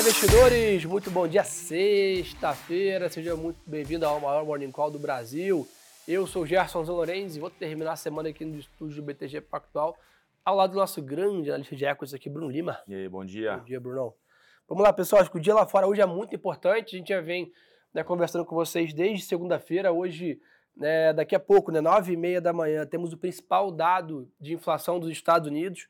Fala investidores, muito bom dia, sexta-feira, seja muito bem-vindo ao maior Morning Call do Brasil. Eu sou o Gerson Zanorenzi e vou terminar a semana aqui no estúdio do BTG Pactual, ao lado do nosso grande analista de equities aqui, Bruno Lima. E aí, bom dia. Bom dia, Brunão. Vamos lá, pessoal, acho que o dia lá fora hoje é muito importante, a gente já vem né, conversando com vocês desde segunda-feira, hoje, né, daqui a pouco, né, nove e meia da manhã, temos o principal dado de inflação dos Estados Unidos,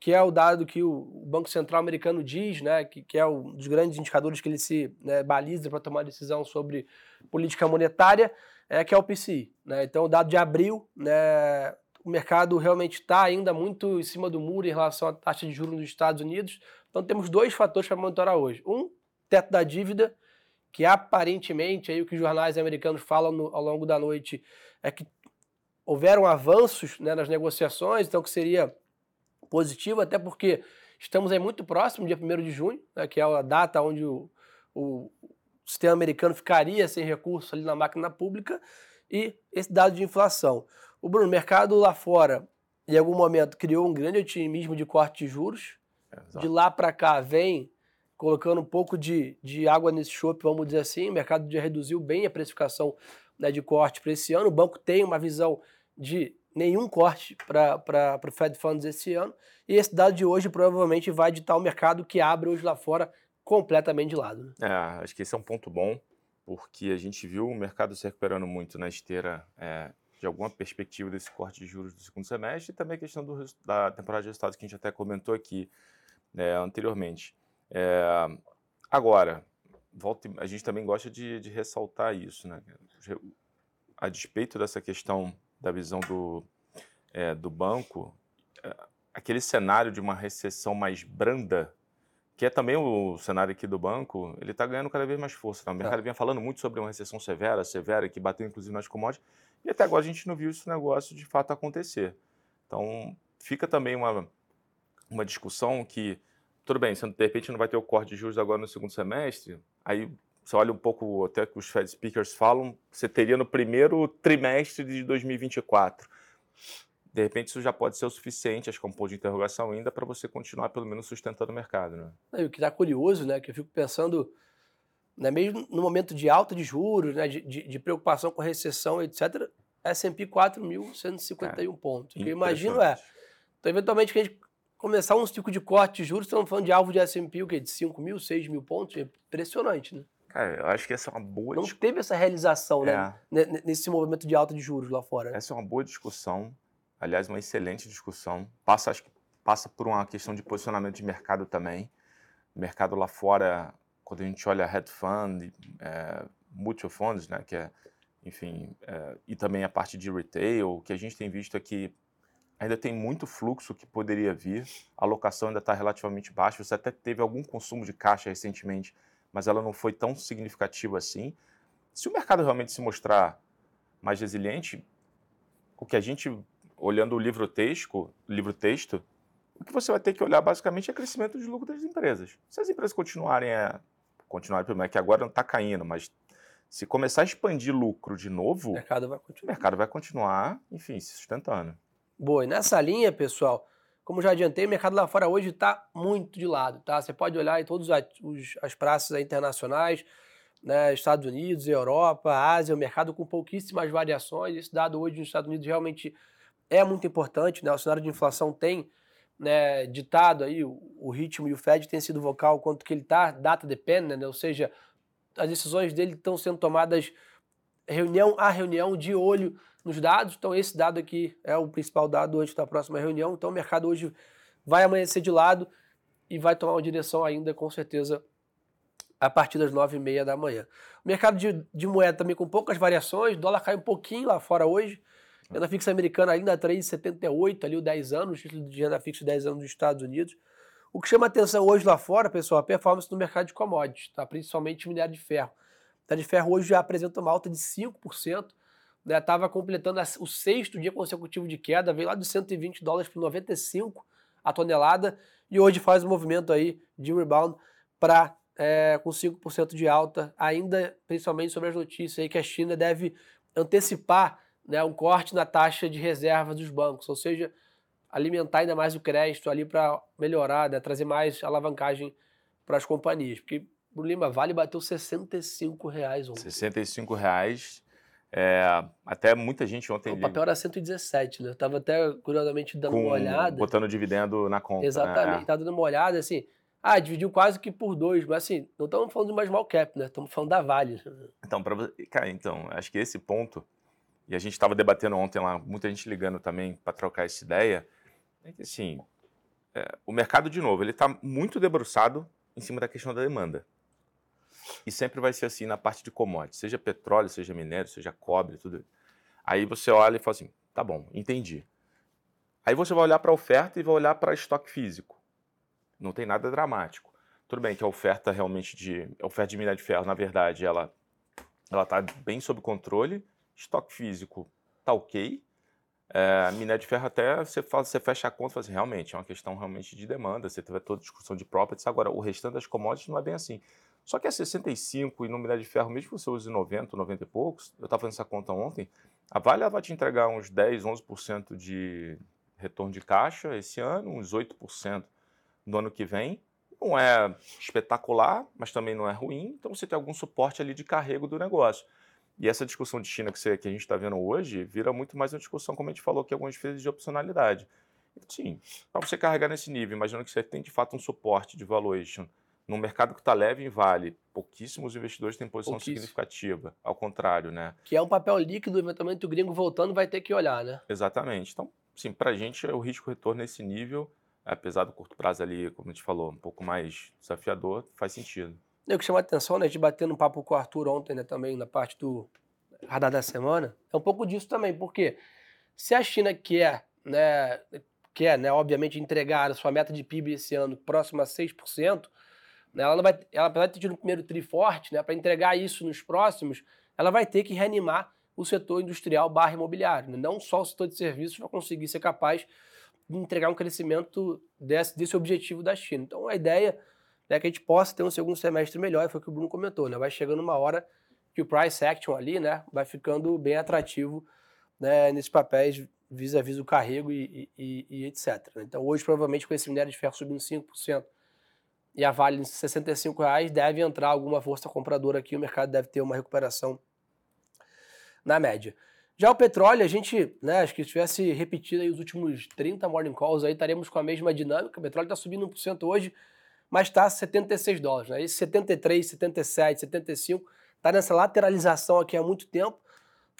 que é o dado que o Banco Central americano diz, né, que, que é um dos grandes indicadores que ele se né, baliza para tomar decisão sobre política monetária, é que é o PCI. Né? Então, o dado de abril, né, o mercado realmente está ainda muito em cima do muro em relação à taxa de juros nos Estados Unidos. Então, temos dois fatores para monitorar hoje. Um, teto da dívida, que aparentemente, aí o que os jornais americanos falam no, ao longo da noite, é que houveram avanços né, nas negociações, então que seria positivo, até porque estamos aí muito próximo, dia 1 de junho, né, que é a data onde o, o sistema americano ficaria sem recurso ali na máquina pública, e esse dado de inflação. O Bruno, o mercado lá fora, em algum momento, criou um grande otimismo de corte de juros. de lá para cá vem colocando um pouco de, de água nesse chope, vamos dizer assim. O mercado já reduziu bem a precificação né, de corte para esse ano. O banco tem uma visão de nenhum corte para o Fed Funds esse ano. E esse dado de hoje provavelmente vai ditar o mercado que abre hoje lá fora completamente de lado. Né? É, acho que esse é um ponto bom, porque a gente viu o mercado se recuperando muito na esteira é, de alguma perspectiva desse corte de juros do segundo semestre e também a questão do, da temporada de resultados que a gente até comentou aqui né, anteriormente. É, agora, volta, a gente também gosta de, de ressaltar isso, né? A despeito dessa questão da visão do, é, do banco, é, aquele cenário de uma recessão mais branda, que é também o cenário aqui do banco, ele está ganhando cada vez mais força. Tá? O mercado é. vinha falando muito sobre uma recessão severa, severa, que bateu inclusive nas commodities, e até agora a gente não viu esse negócio de fato acontecer. Então, fica também uma, uma discussão que, tudo bem, se de repente não vai ter o corte de juros agora no segundo semestre, aí você olha um pouco até que os Fed Speakers falam, você teria no primeiro trimestre de 2024. De repente isso já pode ser o suficiente, acho que é um ponto de interrogação ainda, para você continuar pelo menos sustentando o mercado. Né? E o que está curioso, né, que eu fico pensando, né, mesmo no momento de alta de juros, né, de, de, de preocupação com recessão, etc., S&P 4.151 pontos. O que eu imagino é, então, eventualmente, que a gente começar um ciclo de corte de juros, estamos falando de alvo de S&P, o quê? De 5 mil, 6 mil pontos? É impressionante, né? Cara, eu acho que essa é uma boa Não teve essa realização, né, é. né? Nesse movimento de alta de juros lá fora. Essa é uma boa discussão. Aliás, uma excelente discussão. Passa, acho que passa por uma questão de posicionamento de mercado também. O mercado lá fora, quando a gente olha hedge fund, é, mutual funds, né, que é, enfim, é, e também a parte de retail, que a gente tem visto aqui ainda tem muito fluxo que poderia vir, a alocação ainda está relativamente baixa, você até teve algum consumo de caixa recentemente, mas ela não foi tão significativa assim. Se o mercado realmente se mostrar mais resiliente, o que a gente, olhando o livro texto, livro texto, o que você vai ter que olhar basicamente é o crescimento de lucro das empresas. Se as empresas continuarem a continuarem, é que agora não está caindo, mas se começar a expandir lucro de novo, o mercado vai continuar, o mercado vai continuar enfim, se sustentando. Boa, e nessa linha, pessoal, como já adiantei, o mercado lá fora hoje está muito de lado, tá? Você pode olhar em todas as praças internacionais, né, Estados Unidos, Europa, Ásia, o mercado com pouquíssimas variações. Esse dado hoje nos Estados Unidos realmente é muito importante, né? O cenário de inflação tem né, ditado aí o, o, ritmo e o Fed tem sido vocal quanto que ele está data dependent, né? ou seja, as decisões dele estão sendo tomadas reunião a reunião de olho nos dados. Então, esse dado aqui é o principal dado antes da próxima reunião. Então, o mercado hoje vai amanhecer de lado e vai tomar uma direção ainda, com certeza, a partir das nove e meia da manhã. O mercado de, de moeda também com poucas variações, o dólar cai um pouquinho lá fora hoje. Renda fixa americana ainda 3,78, ali o 10 anos, título de renda fixa 10 anos dos Estados Unidos. O que chama atenção hoje lá fora, pessoal, é a performance no mercado de commodities, tá? principalmente minério de ferro. O de ferro hoje já apresenta uma alta de 5%, estava né, completando o sexto dia consecutivo de queda, veio lá de 120 dólares para 95 a tonelada e hoje faz um movimento aí de rebound para é, com 5% de alta, ainda principalmente sobre as notícias aí que a China deve antecipar né, um corte na taxa de reserva dos bancos, ou seja, alimentar ainda mais o crédito ali para melhorar, né, trazer mais alavancagem para as companhias. Porque, Bruno Lima, Vale bateu 65 reais ontem. 65 reais. É, até muita gente ontem. O papel era 117, né? Eu estava até curiosamente dando com, uma olhada. Botando dividendo na conta. Exatamente, né? tá dando uma olhada, assim. Ah, dividiu quase que por dois, mas assim, não estamos falando de mais small cap, né? Estamos falando da Vale. Então, para cara, então, acho que esse ponto, e a gente estava debatendo ontem lá, muita gente ligando também para trocar essa ideia, é que assim, é, o mercado, de novo, ele está muito debruçado em cima da questão da demanda. E sempre vai ser assim na parte de commodities, seja petróleo, seja minério, seja cobre, tudo. Aí você olha e fala assim, tá bom, entendi. Aí você vai olhar para a oferta e vai olhar para estoque físico. Não tem nada dramático. Tudo bem que a oferta realmente de a oferta de minério de ferro, na verdade, ela ela está bem sob controle. Estoque físico tá ok. É, minério de ferro até você, fala, você fecha a conta e fala assim, realmente, é uma questão realmente de demanda, você teve toda a discussão de properties, agora o restante das commodities não é bem assim. Só que a 65 e no minério de ferro, mesmo que você use 90, 90 e poucos, eu estava fazendo essa conta ontem, a Vale vai te entregar uns 10, 11% de retorno de caixa esse ano, uns 8% no ano que vem. Não é espetacular, mas também não é ruim, então você tem algum suporte ali de carrego do negócio. E essa discussão de China que, você, que a gente está vendo hoje vira muito mais uma discussão, como a gente falou aqui, algumas vezes de opcionalidade. Sim, para você carregar nesse nível, imaginando que você tem de fato um suporte de valuation num mercado que está leve em vale, pouquíssimos investidores têm posição significativa. Ao contrário, né? Que é um papel líquido, eventualmente o gringo voltando vai ter que olhar, né? Exatamente. Então, sim, para a gente o risco-retorno nesse nível, apesar do curto prazo ali, como a gente falou, um pouco mais desafiador, faz sentido. O que chama a atenção, né? A gente batendo um papo com o Arthur ontem, né, também, na parte do radar da semana, é um pouco disso também, porque se a China quer, né, quer, né, obviamente, entregar a sua meta de PIB esse ano próximo a 6%, ela, não vai, ela, apesar de ter tido um primeiro tri forte, né, para entregar isso nos próximos, ela vai ter que reanimar o setor industrial barra imobiliário. Né? Não só o setor de serviços vai conseguir ser capaz de entregar um crescimento desse, desse objetivo da China. Então, a ideia né, que a gente possa ter um segundo semestre melhor, foi o que o Bruno comentou, né? Vai chegando uma hora que o price action ali, né, vai ficando bem atrativo né, nesses papéis vis-à-vis -vis o carrego e, e, e etc. Né. Então hoje, provavelmente, com esse minério de ferro subindo 5% e a Vale em 65 reais, deve entrar alguma força compradora aqui, o mercado deve ter uma recuperação na média. Já o petróleo, a gente, né, acho que se tivesse repetido aí os últimos 30 morning calls, aí estaremos com a mesma dinâmica. O petróleo está subindo 1% hoje, mas está a 76 dólares. Né? Esse 73, 77, 75 está nessa lateralização aqui há muito tempo,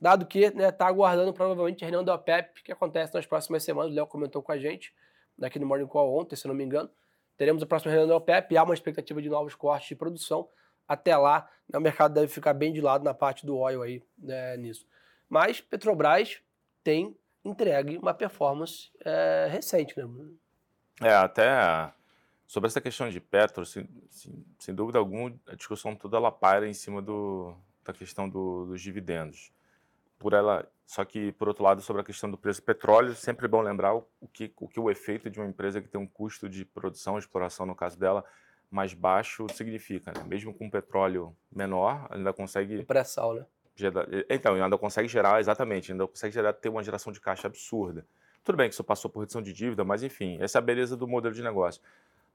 dado que está né, tá aguardando provavelmente a reunião da OPEP, que acontece nas próximas semanas. O Léo comentou com a gente, aqui no Morning Call ontem, se não me engano. Teremos a próxima reunião da OPEP, há uma expectativa de novos cortes de produção. Até lá, né, o mercado deve ficar bem de lado na parte do oil aí, né, nisso. Mas Petrobras tem entregue uma performance é, recente, né? É, até Sobre essa questão de Petro, sem, sem, dúvida alguma, a discussão toda ela para em cima do, da questão do, dos dividendos. Por ela, só que, por outro lado, sobre a questão do preço do petróleo, sempre é bom lembrar o que, o que o efeito de uma empresa que tem um custo de produção, exploração, no caso dela, mais baixo significa. Né? Mesmo com petróleo menor, ainda consegue... O pré-sal, né? Gerar, então, ainda consegue gerar, exatamente, ainda consegue gerar, ter uma geração de caixa absurda. Tudo bem que isso passou por redução de dívida, mas enfim, essa é a beleza do modelo de negócio.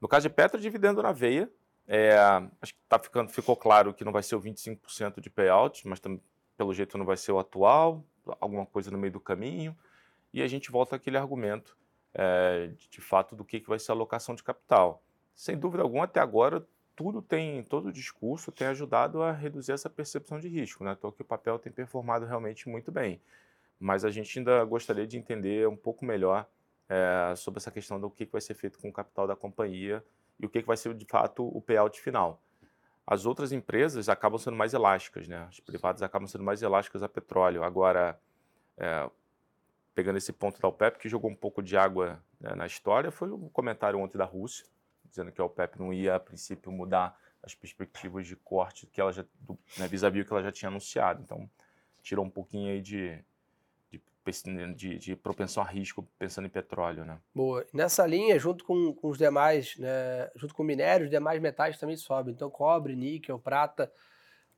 No caso de Petro, dividendo na veia. É, acho que tá ficando, ficou claro que não vai ser o 25% de payout, mas também, pelo jeito não vai ser o atual, alguma coisa no meio do caminho. E a gente volta àquele argumento, é, de, fato, do que, que vai ser a alocação de capital. Sem dúvida alguma, até agora, tudo tem, todo o discurso tem ajudado a reduzir essa percepção de risco. Né? Então, que o papel tem performado realmente muito bem. Mas a gente ainda gostaria de entender um pouco melhor é, sobre essa questão do que, que vai ser feito com o capital da companhia e o que, que vai ser de fato o payout final. As outras empresas acabam sendo mais elásticas, né? As privadas acabam sendo mais elásticas a petróleo. Agora, é, pegando esse ponto da OPEP, que jogou um pouco de água né, na história, foi o comentário ontem da Rússia, dizendo que a OPEP não ia, a princípio, mudar as perspectivas de corte que ela já, do, né, vis-à-vis que ela já tinha anunciado. Então, tirou um pouquinho aí de, de, de, propensão a risco pensando em petróleo, né? Boa. Nessa linha, junto com, com os demais, né, junto com minérios, os demais metais também sobem. Então, cobre, níquel, prata,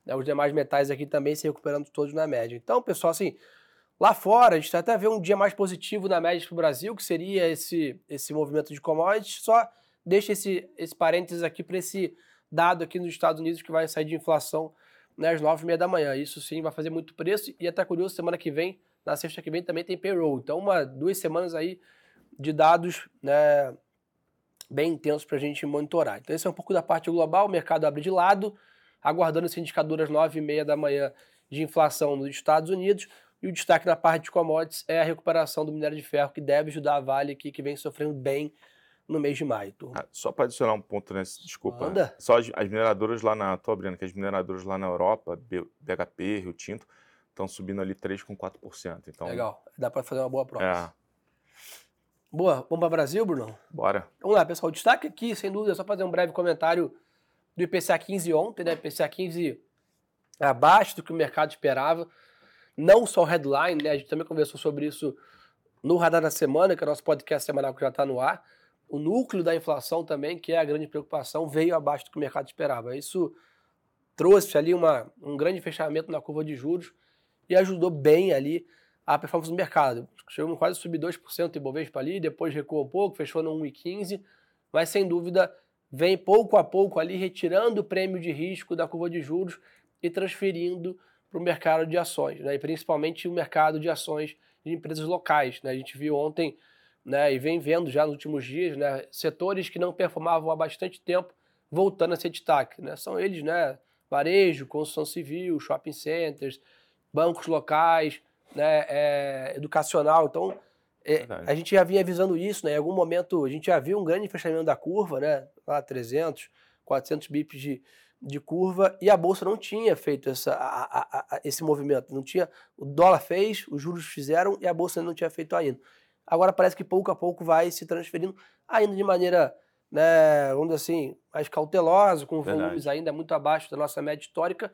né, os demais metais aqui também se recuperando todos na média. Então, pessoal, assim, lá fora a gente até vê um dia mais positivo na média para o Brasil, que seria esse, esse movimento de commodities, só deixa esse, esse parênteses aqui para esse dado aqui nos Estados Unidos que vai sair de inflação né, às nove e meia da manhã. Isso sim vai fazer muito preço e até curioso, semana que vem, na sexta que vem também tem payroll. Então, uma, duas semanas aí de dados né, bem intensos para a gente monitorar. Então, esse é um pouco da parte global, o mercado abre de lado, aguardando esse indicador às nove e meia da manhã de inflação nos Estados Unidos. E o destaque na parte de commodities é a recuperação do minério de ferro, que deve ajudar a Vale aqui, que vem sofrendo bem no mês de maio. Ah, só para adicionar um ponto nesse, desculpa. Anda. Só as, as, mineradoras lá na. Tô abrindo que as mineradoras lá na Europa, BHP, Rio Tinto, estão subindo ali 3,4%. Então, Legal, dá para fazer uma boa prova. É. Boa, vamos para o Brasil, Bruno? Bora. Vamos lá, pessoal. O destaque aqui, sem dúvida, só fazer um breve comentário do IPCA 15 ontem, né? IPCA 15 abaixo do que o mercado esperava. Não só o headline, né? A gente também conversou sobre isso no Radar da Semana, que é o nosso podcast semanal que já está no ar. O núcleo da inflação também, que é a grande preocupação, veio abaixo do que o mercado esperava. Isso trouxe ali uma, um grande fechamento na curva de juros e ajudou bem ali a performance do mercado. Chegou quase a subir 2% o Ibovespa ali, depois recuou um pouco, fechou no 1,15, mas sem dúvida vem pouco a pouco ali retirando o prêmio de risco da curva de juros e transferindo para o mercado de ações, né? e principalmente o mercado de ações de empresas locais. Né? A gente viu ontem né, e vem vendo já nos últimos dias né, setores que não performavam há bastante tempo voltando a ser destaque. Né? São eles, né, varejo, construção civil, shopping centers, bancos locais, né, é, educacional. Então, é, a gente já vinha avisando isso, né? Em algum momento a gente já viu um grande fechamento da curva, né? Lá 300, 400 bips de, de curva e a bolsa não tinha feito essa, a, a, a, esse movimento. Não tinha, o dólar fez, os juros fizeram e a bolsa não tinha feito ainda. Agora parece que pouco a pouco vai se transferindo, ainda de maneira, né, vamos dizer assim, mais cautelosa, com Verdade. volumes ainda muito abaixo da nossa média histórica,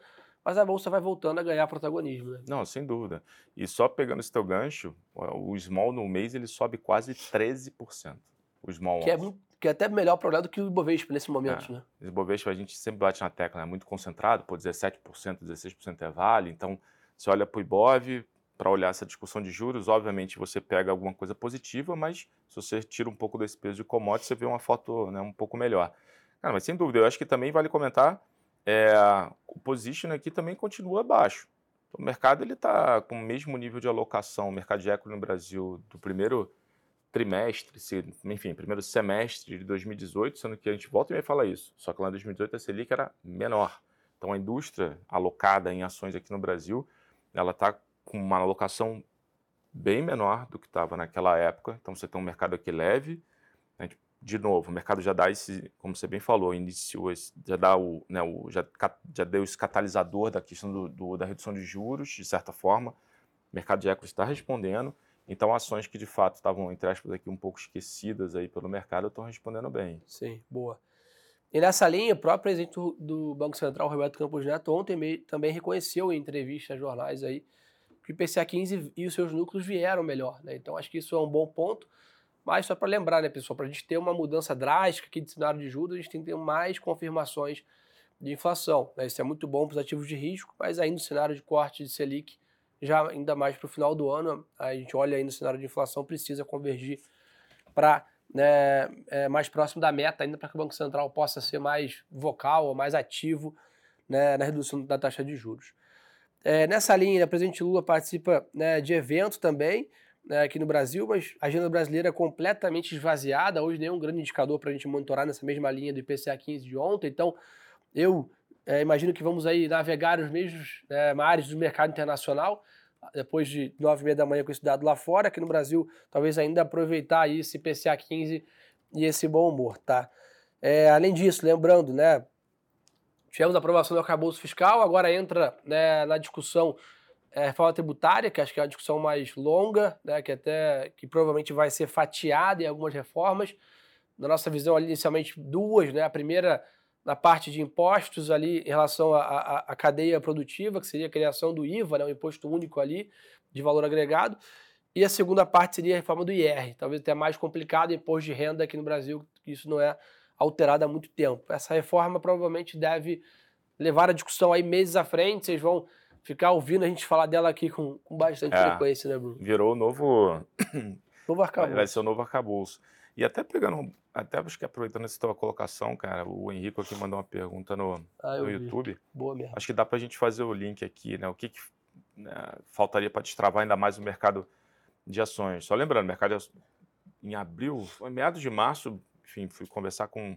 mas a bolsa vai voltando a ganhar protagonismo. Né? Não, sem dúvida. E só pegando esse teu gancho, o small no mês ele sobe quase 13%. O small que é, que é até melhor para olhar do que o Ibovespa nesse momento, é. né? O Ibovespa a gente sempre bate na tecla, é né? muito concentrado, por 17%, 16% é vale, então você olha para o Ibov, para olhar essa discussão de juros, obviamente você pega alguma coisa positiva, mas se você tira um pouco desse peso de commodity, você vê uma foto né, um pouco melhor. Cara, mas sem dúvida, eu acho que também vale comentar, é, o position aqui também continua baixo. O mercado ele está com o mesmo nível de alocação, o mercado de equity no Brasil, do primeiro trimestre, enfim, primeiro semestre de 2018, sendo que a gente volta e vai falar isso. Só que lá em 2018 a Selic era menor. Então a indústria alocada em ações aqui no Brasil, ela está com uma alocação bem menor do que estava naquela época. Então você tem um mercado aqui leve. De novo, o mercado já dá esse, como você bem falou, iniciou esse, já dá o, né, o já, já deu esse catalisador da questão do, do, da redução de juros, de certa forma. O mercado de equity está respondendo. Então, ações que de fato estavam, entre aspas, aqui um pouco esquecidas aí pelo mercado, estão respondendo bem. Sim, boa. E nessa linha, o próprio presidente do Banco Central, Roberto Campos Neto, ontem também reconheceu em entrevista a jornais aí que o IPCA 15 e os seus núcleos vieram melhor. Né? Então, acho que isso é um bom ponto. Mas só para lembrar, né, pessoal, para a gente ter uma mudança drástica aqui de cenário de juros, a gente tem que ter mais confirmações de inflação. Né? Isso é muito bom para os ativos de risco, mas aí no cenário de corte de Selic, já ainda mais para o final do ano, a gente olha aí no cenário de inflação, precisa convergir para né, é, mais próximo da meta, ainda para que o Banco Central possa ser mais vocal ou mais ativo né, na redução da taxa de juros. É, nessa linha, o presidente Lula participa né, de evento também né, aqui no Brasil, mas a agenda brasileira é completamente esvaziada. Hoje nenhum grande indicador para a gente monitorar nessa mesma linha do IPCA 15 de ontem. Então, eu é, imagino que vamos aí navegar os mesmos é, mares do mercado internacional depois de nove e meia da manhã com esse dado lá fora, aqui no Brasil, talvez ainda aproveitar aí esse IPCA 15 e esse bom humor, tá? É, além disso, lembrando, né, tivemos a aprovação do arcabouço fiscal, agora entra né, na discussão é, reforma tributária, que acho que é uma discussão mais longa, né, que até que provavelmente vai ser fatiada em algumas reformas. Na nossa visão, ali, inicialmente duas, né? A primeira na parte de impostos ali em relação à, cadeia produtiva, que seria a criação do IVA, né, o imposto único ali de valor agregado. E a segunda parte seria a reforma do IR, talvez até mais complicado, imposto de renda aqui no Brasil, isso não é alterado há muito tempo. Essa reforma provavelmente deve levar a discussão aí meses à frente, vocês vão ficar ouvindo a gente falar dela aqui com, com bastante é, frequência, né, Bruno? Virou o novo... novo arcabouço. Vai ser o novo arcabouço. E até pegando, até acho que aproveitando essa tua colocação, cara, o Henrique aqui mandou uma pergunta no, ah, no YouTube. Boa mesmo. Acho que dá para a gente fazer o link aqui, né? O que, que né, faltaria para destravar ainda mais o mercado de ações? Só lembrando, mercado em abril, foi meados de março, enfim, fui conversar com,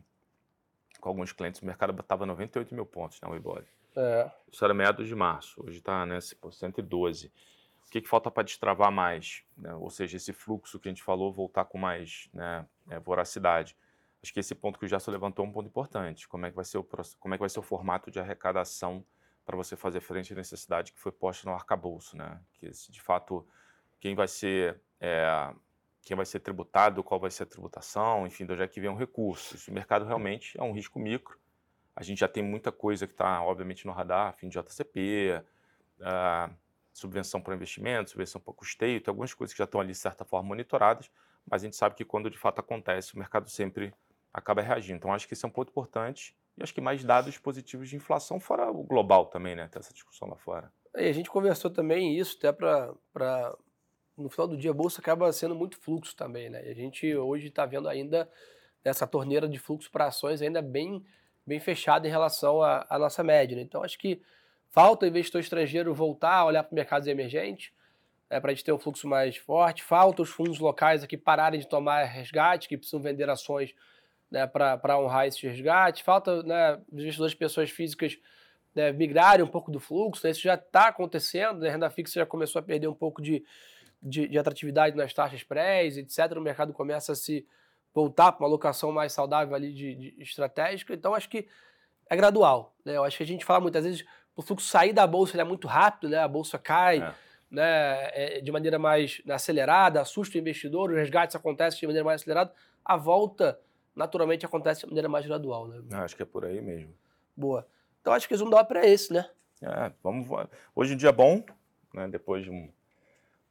com alguns clientes, o mercado estava 98 mil pontos na né, Webull. É. Isso era meados de março, hoje está né, 112 o que, que falta para destravar mais? Né? Ou seja, esse fluxo que a gente falou voltar com mais né, é, voracidade. Acho que esse ponto que o Gerson levantou é um ponto importante. Como é que vai ser o, como é que vai ser o formato de arrecadação para você fazer frente à necessidade que foi posta no arcabouço, né? Que de fato quem vai ser é, quem vai ser tributado, qual vai ser a tributação, enfim, de onde é que vem o recurso. O mercado realmente é um risco micro. A gente já tem muita coisa que está, obviamente, no radar, fim de JCP, uh, subvenção para investimento, subvenção para custeio, tem algumas coisas que já estão ali de certa forma monitoradas, mas a gente sabe que quando de fato acontece, o mercado sempre acaba reagindo. Então acho que esse é um ponto importante e acho que mais dados positivos de inflação fora o global também, né? Tem essa discussão lá fora. E a gente conversou também isso até para no final do dia a bolsa acaba sendo muito fluxo também, né? E a gente hoje está vendo ainda essa torneira de fluxo para ações ainda bem bem fechada em relação à, nossa média. Né? Então acho que Falta o investidor estrangeiro voltar a olhar para mercados emergentes, é, para a gente ter um fluxo mais forte. Falta os fundos locais aqui pararem de tomar resgate, que precisam vender ações né, para honrar esse resgate. Falta né, investidores pessoas físicas né, migrarem um pouco do fluxo. Né, isso já está acontecendo. Né, a renda fixa já começou a perder um pouco de, de, de atratividade nas taxas pré, etc. O mercado começa a se voltar para uma alocação mais saudável ali de, de estratégica. Então, acho que é gradual. Né? Eu acho que a gente fala muitas vezes o fluxo sair da bolsa é muito rápido, né? A bolsa cai é. né, é, de maneira mais acelerada, assusta o investidor, os resgates acontecem de maneira mais acelerada, a volta naturalmente acontece de maneira mais gradual, né? Acho que é por aí mesmo. Boa. Então acho que eles vão dar para esse, né? É, vamos. Hoje em dia é bom, né? Depois de um.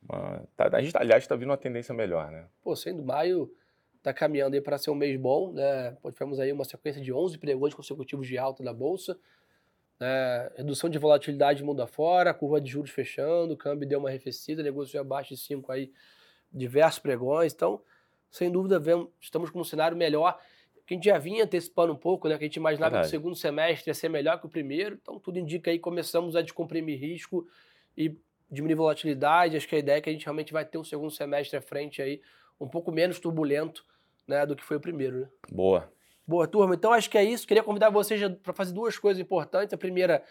Uma, tá, a gente, aliás, está vindo uma tendência melhor, né? Pô, sendo maio, está caminhando aí para ser um mês bom, né? Tivemos aí uma sequência de 11 pregões consecutivos de alta da bolsa. É, redução de volatilidade mundo afora, curva de juros fechando, o câmbio deu uma arrefecida, negócio abaixo de 5 aí, diversos pregões. Então, sem dúvida, vemos, estamos com um cenário melhor, que a gente já vinha antecipando um pouco, né? Que a gente imaginava Verdade. que o segundo semestre ia ser melhor que o primeiro. Então, tudo indica aí começamos a descomprimir risco e diminuir volatilidade. Acho que a ideia é que a gente realmente vai ter um segundo semestre à frente aí, um pouco menos turbulento né, do que foi o primeiro. Né? Boa. Boa, turma. Então acho que é isso. Queria convidar vocês para fazer duas coisas importantes. A primeira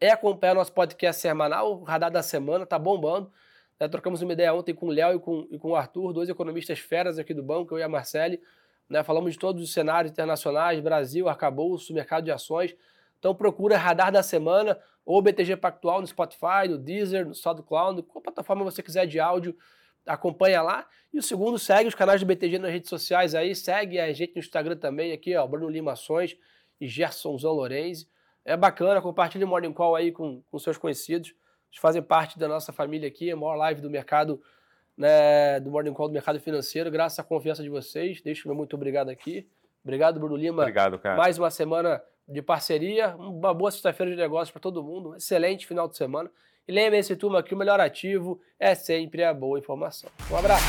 é acompanhar nosso podcast semanal, o Radar da Semana, tá bombando. Né, trocamos uma ideia ontem com o Léo e com, e com o Arthur, dois economistas feras aqui do banco, eu e a Marcele. Né, falamos de todos os cenários internacionais, Brasil, arcabouço, mercado de ações. Então procura Radar da Semana ou BTG Pactual no Spotify, no Deezer, no SoundCloud, qual plataforma você quiser de áudio acompanha lá. E o segundo, segue os canais do BTG nas redes sociais aí, segue a gente no Instagram também, aqui, ó, Bruno Lima Ações e Gersonzão Lorenzi. É bacana, compartilhe o Morning Call aí com, com seus conhecidos. Eles fazem parte da nossa família aqui, a maior live do mercado, né, do Morning Call do mercado financeiro, graças à confiança de vocês. Deixo meu muito obrigado aqui. Obrigado, Bruno Lima. Obrigado, cara. Mais uma semana de parceria, uma boa sexta-feira de negócios para todo mundo, um excelente final de semana. E lembre-se, turma, que o melhor ativo é sempre a boa informação. Um abraço!